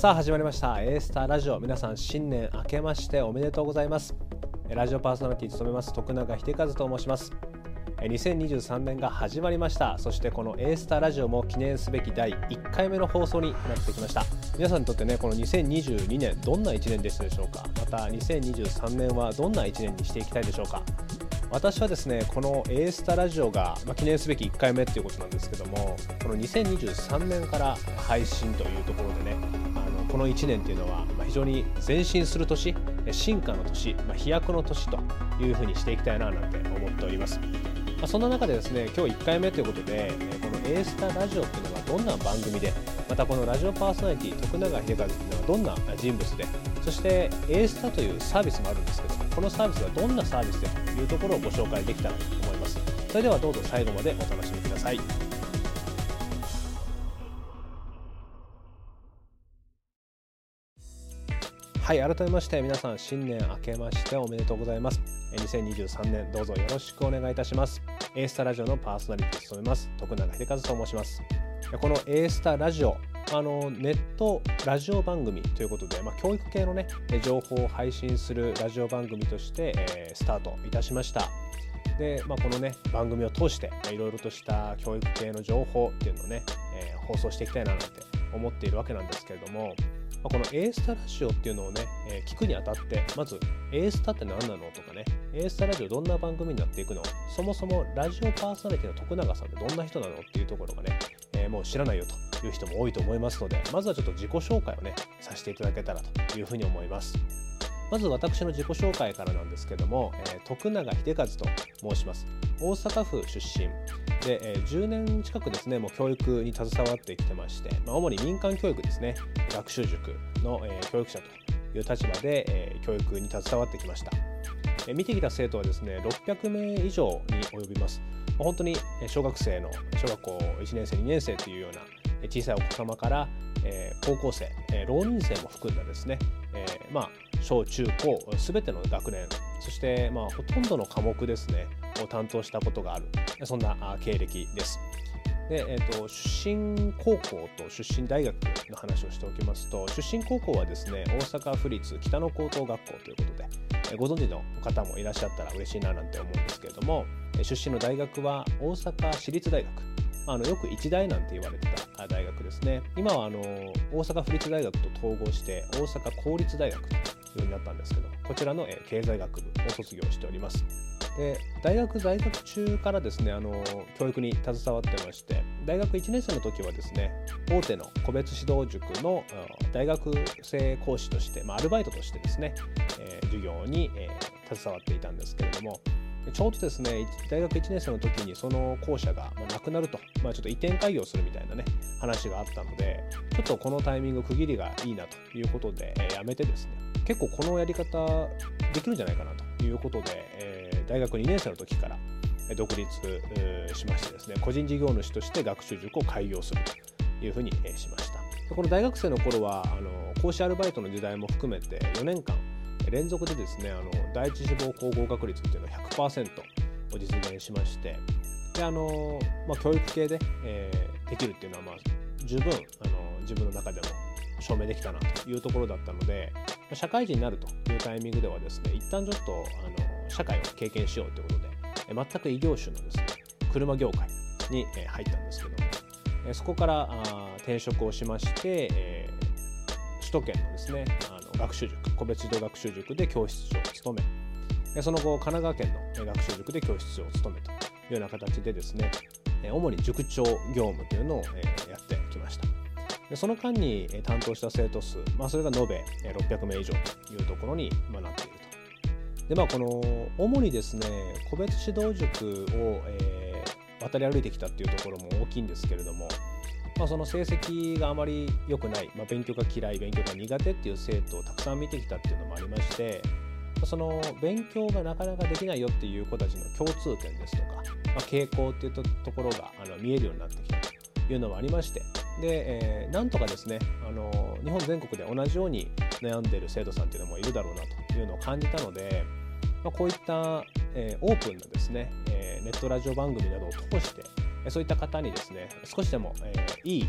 さあ始まりました。A スターラジオ。皆さん新年明けましておめでとうございます。ラジオパーソナリティ務めます。徳永秀和と申します。2023年が始まりました。そしてこの A スターラジオも記念すべき第1回目の放送になってきました。皆さんにとってねこの2022年どんな1年でしたでしょうか？また2023年はどんな1年にしていきたいでしょうか？私はですねこの A スタラジオが、まあ、記念すべき1回目っていうことなんですけどもこの2023年から配信というところでねこの1年っていうのは、非常に前進する年進化の年、ま、飛躍の年というふうにしていきたいななんて思っております、ま、そんな中でですね今日1回目ということでこの A スタラジオっていうのはどんな番組でまたこのラジオパーソナリティ徳永秀和っていうのはどんな人物でそして A スタというサービスもあるんですけどこのサービスはどんなサービスでというところをご紹介できたらと思います。それではどうぞ最後までお楽しみください。はい改めまして皆さん新年明けましておめでとうございます。2023年どうぞよろしくお願いいたします。A スタラジオのパーソナリティを務めます。徳永秀和と申します。この A スタラジオあのネットラジオ番組ということで、まあ、教育系のね情報を配信するラジオ番組として、えー、スタートいたしました。で、まあ、このね番組を通していろいろとした教育系の情報っていうのをね、えー、放送していきたいななんて思っているわけなんですけれども、ま、この A スタラジオっていうのをね、え、聞くにあたってまず A スタって何なのとかね A スタラジオどんな番組になっていくのそもそもラジオパーソナリティの徳永さんってどんな人なのっていうところがね、え、もう知らないよという人も多いと思いますのでまずはちょっと自己紹介をねさせていただけたらというふうに思います。まず私の自己紹介からなんですけども、え、徳永秀和と申します。大阪府出身。で、えー、10年近くですねもう教育に携わってきてまして、まあ、主に民間教育ですね。学習塾の、えー、教育者という立場で、えー、教育に携わってきました、えー、見てきた生徒はですね600名以上に及びます。本当に小学生の小学校1年生2年生というような小さいお子様から、えー、高校生、えー、浪人生も含んだですね、えー、まあ、小中高すべての学年そして、まあ、ほとんどの科目ですね。を担当したことがある。そんな経歴です。で、えーと、出身高校と出身大学の話をしておきますと出身高校はですね大阪府立北野高等学校ということで、ご存知の方もいらっしゃったら嬉しいななんて思うんですけれども出身の大学は大阪市立大学あのよく一大なんて言われてた大学ですね。今はあの大阪府立大学と統合して大阪公立大学というようになったんですけどこちらの経済学部を卒業しております。で大学在学中からですねあの教育に携わってまして大学1年生の時はですね大手の個別指導塾の大学生講師として、まあ、アルバイトとしてですね、えー、授業に、えー、携わっていたんですけれどもちょうどですね大学1年生の時にその校舎がなくなると、まあ、ちょっと移転開業するみたいなね話があったのでちょっとこのタイミング区切りがいいなということで、えー、やめてですね結構このやり方できるんじゃないかなということで、え、大学2年生の時から独立しましてですね個人事業主として学習塾を開業するというふうにしました。この大学生の頃はあの講師アルバイトの時代も含めて4年間連続でですねあの第一志望校合格率っていうのは100%を実現しましてであの、まあ、教育系で、えー、できるっていうのは、まあ、十分あの自分の中でも証明できたなというところだったので社会人になるというタイミングではですね一旦ちょっとあの社会を経験しようということで全く異業種のですね車業界に入ったんですけどもそこから転職をしまして、首都圏のですねあの学習塾個別指導学習塾で教室長を務めその後神奈川県の学習塾で教室長を務めというような形でですね主に塾長業務というのをやってきました。でその間に担当した生徒数、まあ、それが延べ600名以上というところになっていでまあこの主にですね個別指導塾を、えー、渡り歩いてきたっていうところも大きいんですけれどもまあ、その成績があまり良くない、まあ、勉強が嫌い勉強が苦手っていう生徒をたくさん見てきたっていうのもありましてその勉強がなかなかできないよっていう子たちの共通点ですとか、まあ、傾向っていうところがあの見えるようになってきたというのもありましてで、えー、なんとかですねあの日本全国で同じように悩んでる生徒さんっていうのもいるだろうなというのを感じたので、まあ、こういった、えー、オープンなですね、えー、ネットラジオ番組などを通してそういった方にですね少しでも、えー、いい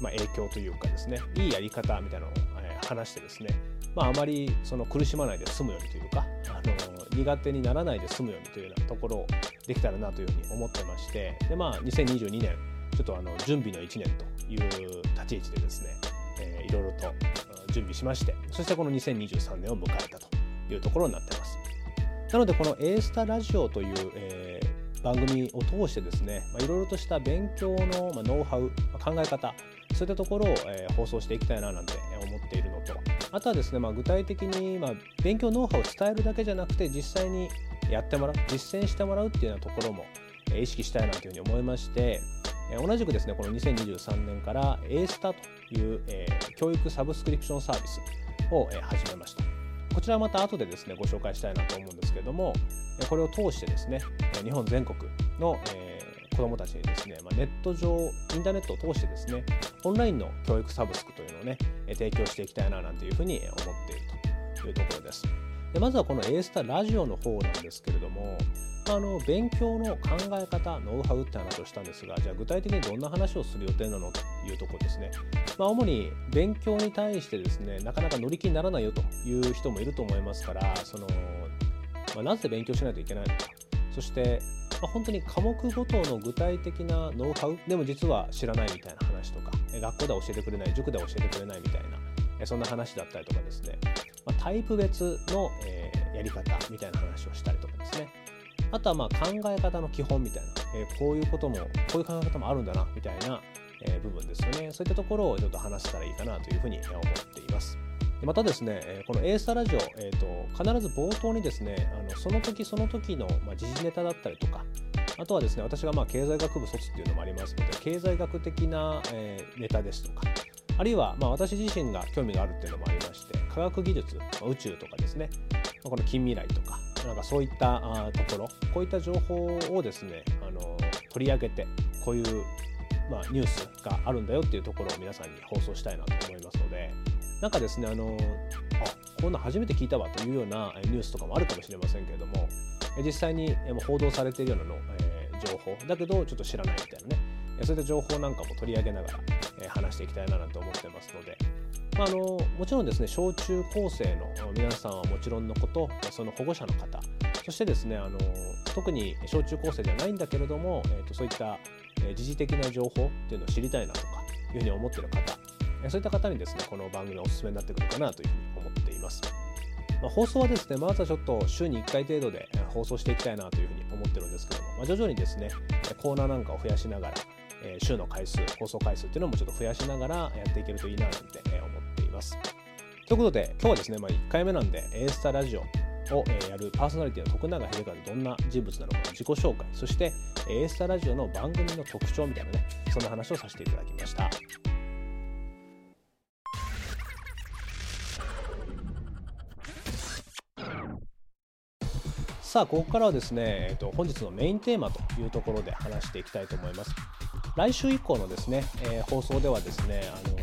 まあ、影響というかですねいいやり方みたいなのを、え話してですね、まあ、あまりその苦しまないで済むようにというかあの苦手にならないで済むようにというようなところをできたらなというふうに思ってましてで、まあ、2022年ちょっとあの準備の1年という立ち位置でですね、いろいろと準備しましてそしてこの2023年を迎えたというところになってます。なのでこの A スタラジオという、えー、番組を通してですねいろいろとした勉強の、まあ、ノウハウ、まあ、考え方そういったところを、えー、放送していきたいななんて思っているのとあとはですね、まあ、具体的に、まあ、勉強ノウハウを伝えるだけじゃなくて実際にやってもらう実践してもらうっていうようなところも、えー、意識したいなというふうに思いまして、えー、同じくですねこの2023年から A スタという、えー、教育サブスクリプションサービスを、えー、始めました。こちらはまた後でですねご紹介したいなと思うんですけれどもこれを通してですね日本全国の、えー、子どもたちにですね、まあ、ネット上インターネットを通してですねオンラインの教育サブスクというのをね提供していきたいななんていうふうに思っているというところです。でまずはこの A スタラジオの方なんですけれどもまあの勉強の考え方ノウハウって話をしたんですがじゃあ具体的にどんな話をする予定なのというところですね、まあ、主に勉強に対してですねなかなか乗り気にならないよという人もいると思いますからその、まあ、なぜ勉強しないといけないのかそして、まあ、本当に科目ごとの具体的なノウハウでも実は知らないみたいな話とか学校では教えてくれない塾では教えてくれないみたいなそんな話だったりとかですね、まあ、タイプ別の、えー、やり方みたいな話をしたりとかですね。あとはまあ考え方の基本みたいな、えー、こういうこともこういう考え方もあるんだなみたいな、え、部分ですよね。そういったところをちょっと話せたらいいかなというふうに思っています。またですね、この A スタラジオ、えーと、必ず冒頭にですね、あのその時その時の、ま、時事ネタだったりとか、あとはですね、私がまあ経済学部卒っていうのもありますので、経済学的な、え、ネタですとか、あるいはまあ私自身が興味があるっていうのもありまして、科学技術、宇宙とかですね、この近未来とか、なんかそういったところこういった情報をですねあの取り上げてこういう、まあ、ニュースがあるんだよっていうところを皆さんに放送したいなと思いますのでなんかですねあのあこんな初めて聞いたわというようなニュースとかもあるかもしれませんけれども実際に報道されているようなの、えー、情報だけどちょっと知らないみたいなねそういった情報なんかも取り上げながら、話していきたいなと思ってますのでまあ、あのもちろんですね小中高生の皆さんはもちろんのことその保護者の方そしてですねあの特に小中高生ではないんだけれども、えーと、そういった、え、時事的な情報っていうのを知りたいなとかいうふうに思ってる方、そういった方にですねこの番組はおすすめになってくるかなというふうに思っています。まあ、放送はですねまずはちょっと週に1回程度で放送していきたいなというふうに思ってるんですけども、まあ、徐々にですねコーナーなんかを増やしながら、週の回数放送回数っていうのもちょっと増やしながらやっていけるといいななんて思ます。ということで今日はですね、まあ、1回目なんで A スタラジオをやるパーソナリティの徳永秀和どんな人物なのかの自己紹介そして A スタラジオの番組の特徴みたいなねそんな話をさせていただきました。さあここからはですね、えー、と本日のメインテーマというところで話していきたいと思います。来週以降のですね、えー、放送ではですね、あの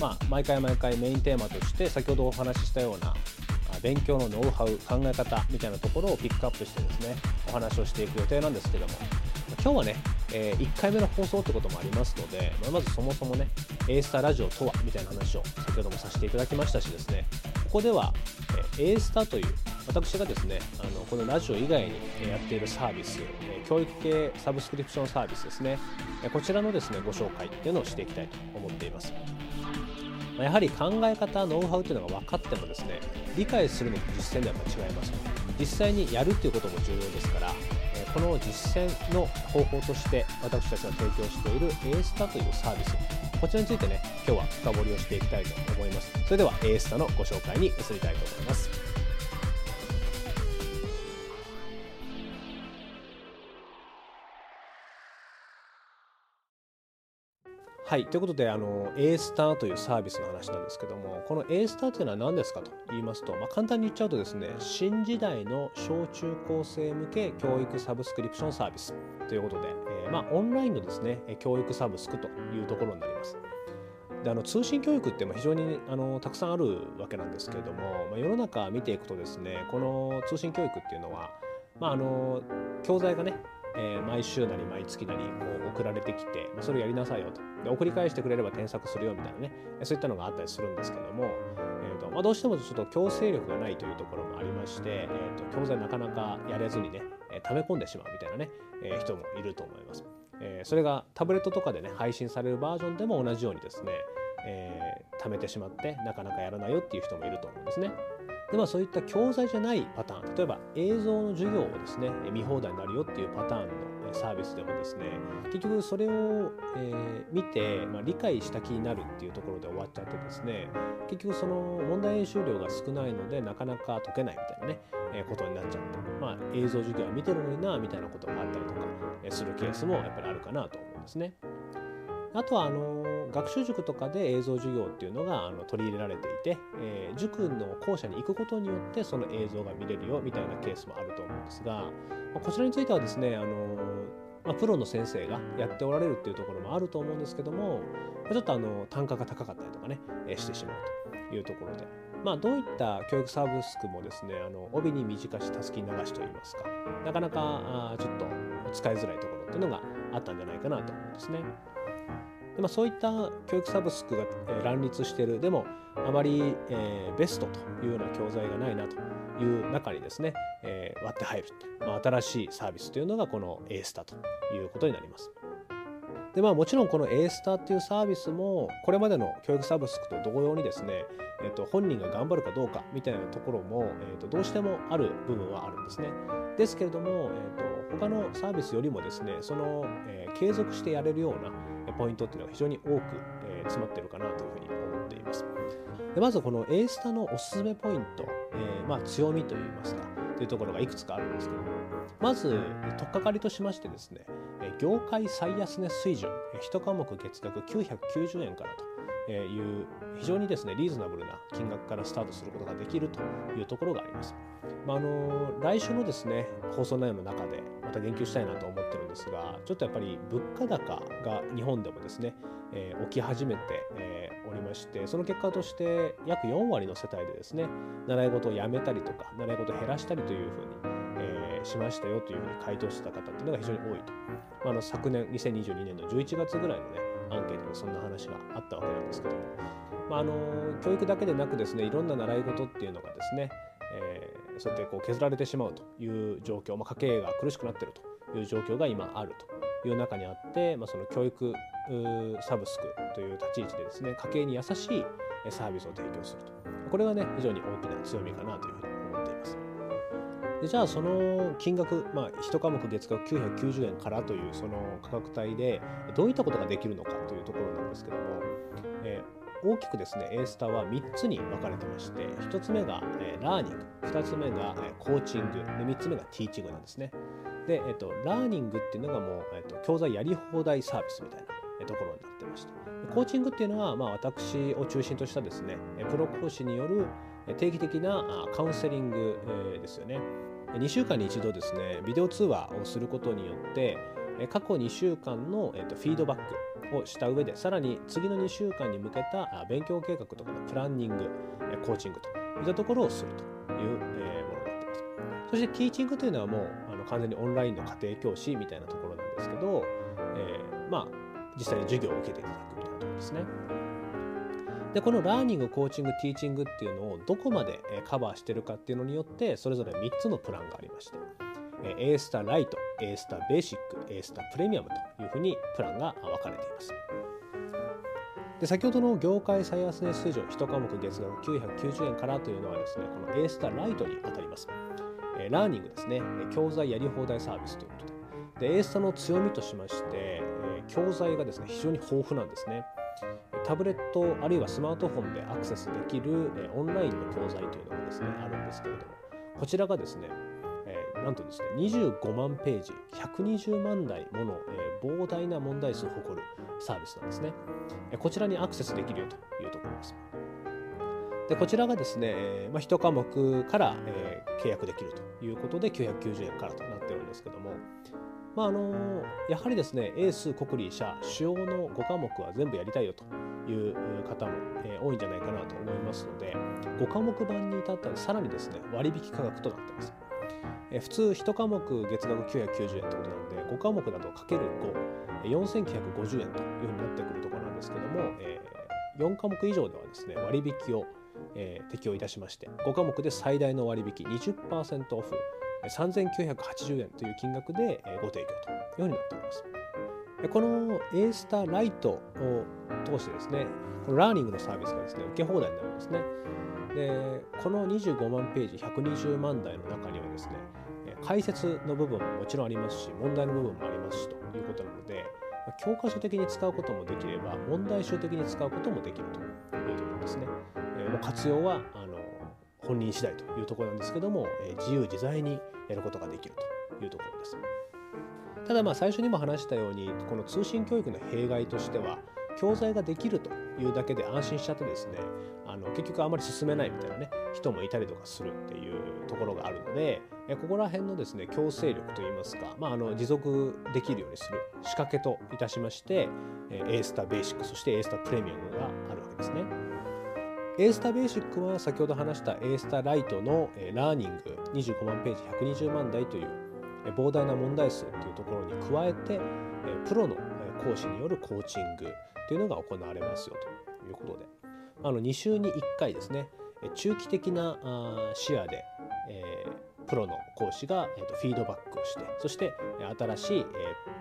まあ、毎回毎回メインテーマとして先ほどお話ししたような勉強のノウハウ考え方みたいなところをピックアップしてですねお話をしていく予定なんですけども今日はね、えー、1回目の放送ってこともありますので、まあ、まずそもそもね A スターラジオとはみたいな話を先ほどもさせていただきましたしですねここでは、えー、A スターという私がですねあのこのラジオ以外にやっているサービス、教育系サブスクリプションサービスですねこちらのですねご紹介っていうのをしていきたいと思っています。まやはり考え方ノウハウというのが分かってもですね理解するのと実践ではやっぱ違います。実際にやるということも重要ですからこの実践の方法として私たちが提供している A スタというサービスこちらについてね今日は深掘りをしていきたいと思います。それでは A スタのご紹介に移りたいと思います。はい、ということであの A スターというサービスの話なんですけどもこの A スターというのは何ですかと言いますと、まあ、簡単に言っちゃうとですね新時代の小中高生向け教育サブスクリプションサービスということで、えー、まあ、オンラインのですね教育サブスクというところになります。であの通信教育って非常にあのたくさんあるわけなんですけれども、まあ、世の中見ていくとですねこの通信教育っていうのは、まあ、あの教材がねえー、毎週なり毎月なりこう送られてきて、ま、それをやりなさいよと。で送り返してくれれば添削するよみたいなね。そういったのがあったりするんですけども、えーとまあ、どうしてもちょっと強制力がないというところもありまして、えーと、教材なかなかやれずにね、えー、溜め込んでしまうみたいなね、えー、人もいると思います、え、それがタブレットとかでね配信されるバージョンでも同じようにですね、えー、貯めてしまってなかなかやらないよっていう人もいると思うんですね。でまあそういった教材じゃないパターン例えば映像の授業をですね見放題になるよっていうパターンのサービスでもですね結局それを、え、見て、まあ、理解した気になるっていうところで終わっちゃってですね結局その問題演習量が少ないのでなかなか解けないみたいなね、え、ことになっちゃってまあ映像授業は見てるのになみたいなことがあったりとかするケースもやっぱりあるかなと思うんですね。あとはあの学習塾とかで映像授業っていうのがあの取り入れられていて、えー、塾の校舎に行くことによってその映像が見れるよみたいなケースもあると思うんですが、まあ、こちらについてはですねあの、まあ、プロの先生がやっておられるっていうところもあると思うんですけどもちょっとあの単価が高かったりとかね、えしてしまうというところで。まあ、どういった教育サービスもですねあの帯に短したすき流しといいますかなかなかあちょっと使いづらいところっていうのがあったんじゃないかなと思うんですね。でまあ、そういった教育サブスクが、乱立してるでもあまり、えー、ベストというような教材がないなという中にですね、えー、割って入る、まあ、新しいサービスというのがこの A スタということになります。でまあもちろんこの A スターっていうサービスもこれまでの教育サブスクと同様にですね、えー、と本人が頑張るかどうかみたいなところも、えー、とどうしてもある部分はあるんですね。ですけれども、えー、と他のサービスよりもですねその、えー、継続してやれるようなポイントっていうのが非常に多く、えー、詰まってるかなというふうに思っています。でまずこの A スタのおすすめポイント、えー、まあ強みといいますかというところがいくつかあるんですけどもまず取っかかりとしましてですね業界最安値水準1科目月額990円からという非常にですねリーズナブルな金額からスタートすることができるというところがあります。まあ、あの来週のですね放送内容の中でまた言及したいなと思ってるんですがちょっとやっぱり物価高が日本でもですね、えー、起き始めて、えー、おりましてその結果として約4割の世帯でですね習い事をやめたりとか習い事を減らしたりというふうに、え、しましたよというふうに回答してた方っていうのが非常に多いと、まあ、の昨年2022年の11月ぐらいのねアンケートでそんな話があったわけなんですけども、まあ、あの教育だけでなくですねいろんな習い事っていうのがですね、えー、そうやってこう削られてしまうという状況、まあ、家計が苦しくなってるという状況が今あるという中にあって、まあ、その教育サブスクという立ち位置でですね家計に優しいサービスを提供するとこれがね非常に大きな強みかなというふうに思っています。でじゃあその金額、まあ、1科目月額990円からというその価格帯でどういったことができるのかというところなんですけども、えー、大きくですね A スタは3つに分かれてまして1つ目が、えー、ラーニング2つ目が、えー、コーチングで3つ目がティーチングなんですね。で、えーと、ラーニングっていうのがもう、えーと、教材やり放題サービスみたいなところになってまして。コーチングっていうのは、まあ、私を中心としたですねプロ講師による定期的なカウンセリングですよね。2週間に一度ですねビデオ通話をすることによって過去2週間の、えー、とフィードバックをした上でさらに次の2週間に向けた勉強計画とかのプランニングコーチングといったところをするという、えものになっています。そしてティーチングというのはもうあの完全にオンラインの家庭教師みたいなところなんですけど、えー、まあ実際に授業を受けていただくみたいなところですね。でこのラーニングコーチングティーチングっていうのをどこまでカバーしてるかっていうのによってそれぞれ3つのプランがありまして A スタライト A スタベーシック A スタプレミアムというふうにプランが分かれています。で先ほどの業界最安値水準1科目月額990円からというのはですねこの A スタライトにあたります。ラーニングですね。教材やり放題サービスということで。で A スタの強みとしまして教材がですね非常に豊富なんですね。タブレットあるいはスマートフォンでアクセスできる、オンラインの教材というのがですねあるんですけれどもこちらがですね、なんとですね25万ページ120万台もの、えー、膨大な問題数を誇るサービスなんですね、えこちらにアクセスできるよというところです。でこちらがですね、えまあ、1科目から、え契約できるということで990円からとなっているんですけども。まああのやはりですねエース国理社主要の5科目は全部やりたいよという方も、えー、多いんじゃないかなと思いますので5科目版に至ったらさらにですね割引価格となっています。えー、普通1科目月額990円ってことなんで5科目だとかける5 4950円というふうになってくるところなんですけども、えー、4科目以上ではですね割引を、えー、適用いたしまして5科目で最大の割引20%オフ3980円という金額でご提供というふうになっております。この A スターライトを通してですね、このラーニングのサービスがですね、受け放題になるんですね。で、この25万ページ、120万台の中にはですね、解説の部分ももちろんありますし、問題の部分もありますしということなので、教科書的に使うこともできれば、問題集的に使うこともできるというところですね。もう活用はあの本人次第というところなんですけども、自由自在にやることができるというところです。ただまあ最初にも話したようにこの通信教育の弊害としては教材ができるというだけで安心しちゃってですねあの結局あまり進めないみたいなね人もいたりとかするっていうところがあるのでここら辺のですね強制力といいますか、まあ、あの持続できるようにする仕掛けといたしまして A スタベーシックそして A スタプレミアムがあるわけですね。A スタベーシックは先ほど話した A スタライトのラーニング25万ページ120万台という膨大な問題数というところに加えてプロの講師によるコーチングというのが行われますよということで。あの2週に1回ですね中期的な視野で、えー、プロの講師が、えーと、フィードバックをしてそして新しい、えー、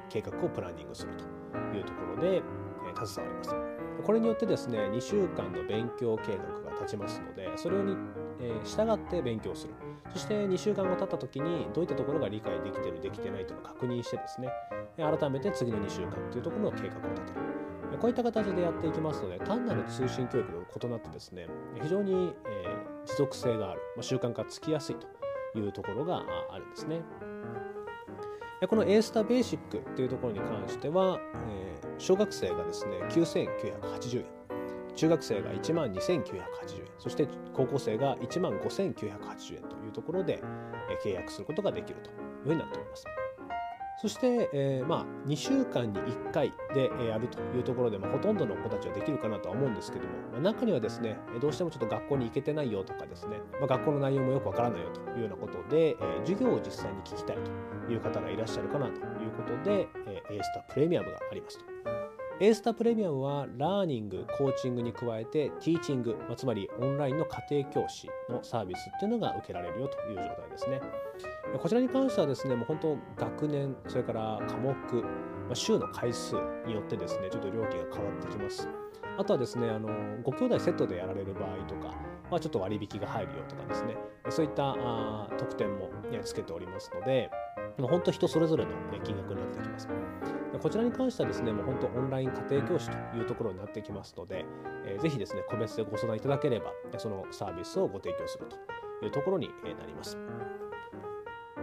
計画をプランニングするというところで、えー、携わります。これによってですね2週間の勉強計画が立ちますのでそれに、えー、従って勉強する。そして2週間後経った時にどういったところが理解できてるできてないというのを確認してですね改めて次の2週間というところの計画を立てる。こういった形でやっていきますので単なる通信教育と異なってですね非常に、えー、持続性がある、まあ、習慣化つきやすいというところがあるんですねこの A スタベーシックというところに関しては、えー、小学生がですね9980円中学生が1万2980円そして高校生が1万5980円というところで契約することができるというふうになっております。そして、えー、まあ、2週間に1回でやるというところで、まあ、ほとんどの子たちはできるかなとは思うんですけども、まあ、中にはですね、どうしてもちょっと学校に行けてないよとかですね、まあ、学校の内容もよくわからないよというようなことで、えー、授業を実際に聞きたいという方がいらっしゃるかなということで、えー、A スタプレミアムがありますと。A スタプレミアムはラーニング、コーチングに加えてティーチング、つまりオンラインの家庭教師のサービスっていうのが受けられるよという状態ですね。こちらに関してはですね、もう本当学年、それから科目、まあ、週の回数によってですね、ちょっと料金が変わってきます。あとはですね、あのご兄弟セットでやられる場合とか、まあ、ちょっと割引が入るよとかですね、そういったあ特典も、ね、つけておりますので、まあ、本当人それぞれの、ね、金額になってきます。こちらに関してはですね、もう本当オンライン家庭教師というところになってきますので、えー、ぜひですね、個別でご相談いただければ、そのサービスをご提供するというところになります。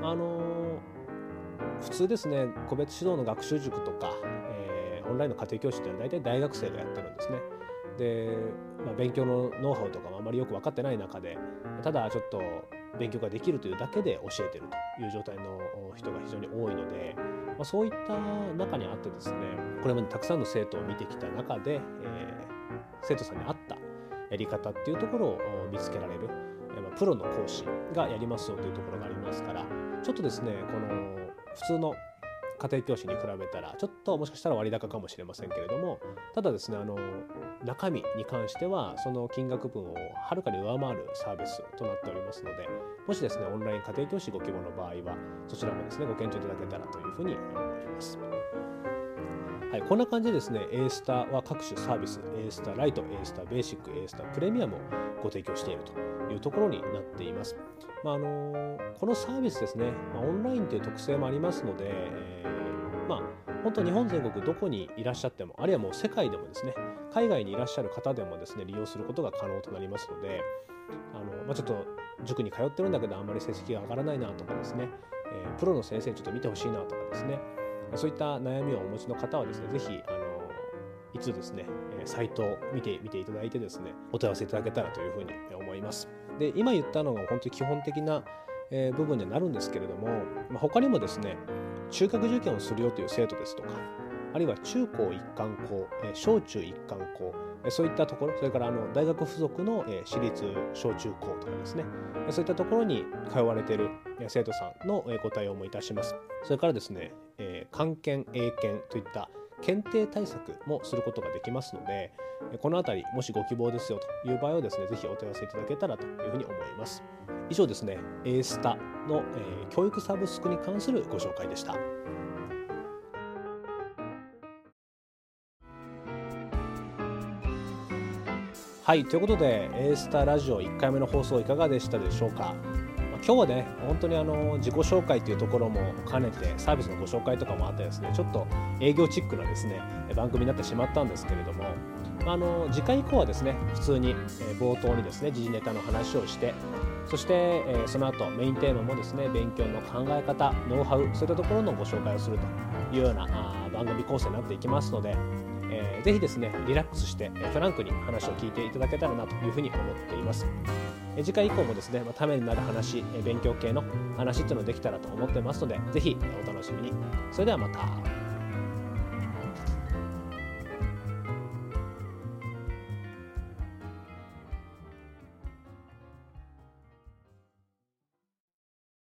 あの、普通ですね、個別指導の学習塾とか、えー、オンラインの家庭教師っていうのは大体大学生がやってるんですね。で、まあ、勉強のノウハウとかもあまりよく分かってない中で、ただちょっと勉強ができるというだけで教えてるという状態の人が非常に多いので、まあ、そういった中にあってですねこれまでたくさんの生徒を見てきた中で、えー、生徒さんに合ったやり方っていうところを見つけられる、まあ、プロの講師がやりますよというところがありますからちょっとですねこの普通の家庭教師に比べたらちょっともしかしたら割高かもしれませんけれどもただですねあの中身に関してはその金額分をはるかに上回るサービスとなっておりますのでもしですねオンライン家庭教師ご希望の場合はそちらもですねご検討いただけたらというふうに思います。はい、こんな感じでですね、A スターは各種サービス、A スターライト、A スターベーシック、A スタープレミアムをご提供しているというところになっています。まあ、あのこのサービスですね、ま、オンラインという特性もありますので、えー、まあ、本当日本全国どこにいらっしゃっても、あるいはもう世界でもですね、海外にいらっしゃる方でもですね、利用することが可能となりますので、あのまあ、ちょっと塾に通ってるんだけどあんまり成績が上がらないなとかですね、えー、プロの先生にちょっと見てほしいなとかですね、そういった悩みをお持ちの方はですね、ぜひ、あのいつですね、サイトを見てみていただいてですね、お問い合わせいただけたらというふうに思います。で、今言ったのが本当に基本的な部分になるんですけれども、まあ、他にもですね、中学受験をするよという生徒ですとか、あるいは中高一貫校、小中一貫校、そういったところ、それからあの大学付属の私立小中高とかですね、そういったところに通われている生徒さんのご対応もいたします。それからですね、えー、漢検英検といった検定対策もすることができますのでこの辺りもしご希望ですよという場合はですねぜひお問い合わせいただけたらというふうに思います。以上ですね A スタの、え、教育サブスクに関するご紹介でした。はいということで A スタラジオ1回目の放送いかがでしたでしょうか？今日はね本当にあの自己紹介というところも兼ねてサービスのご紹介とかもあってですねちょっと営業チックなですね番組になってしまったんですけれどもあの次回以降はですね普通に冒頭にですね時事ネタの話をしてそして、えその後メインテーマもですね勉強の考え方ノウハウそういったところのご紹介をするというようなあ番組構成になっていきますので、えー、ぜひですねリラックスしてフランクに話を聞いていただけたらなというふうに思っています。次回以降もですね、ま、ためになる話、勉強系の話っていうのできたらと思ってますので、是非お楽しみに。それではまた。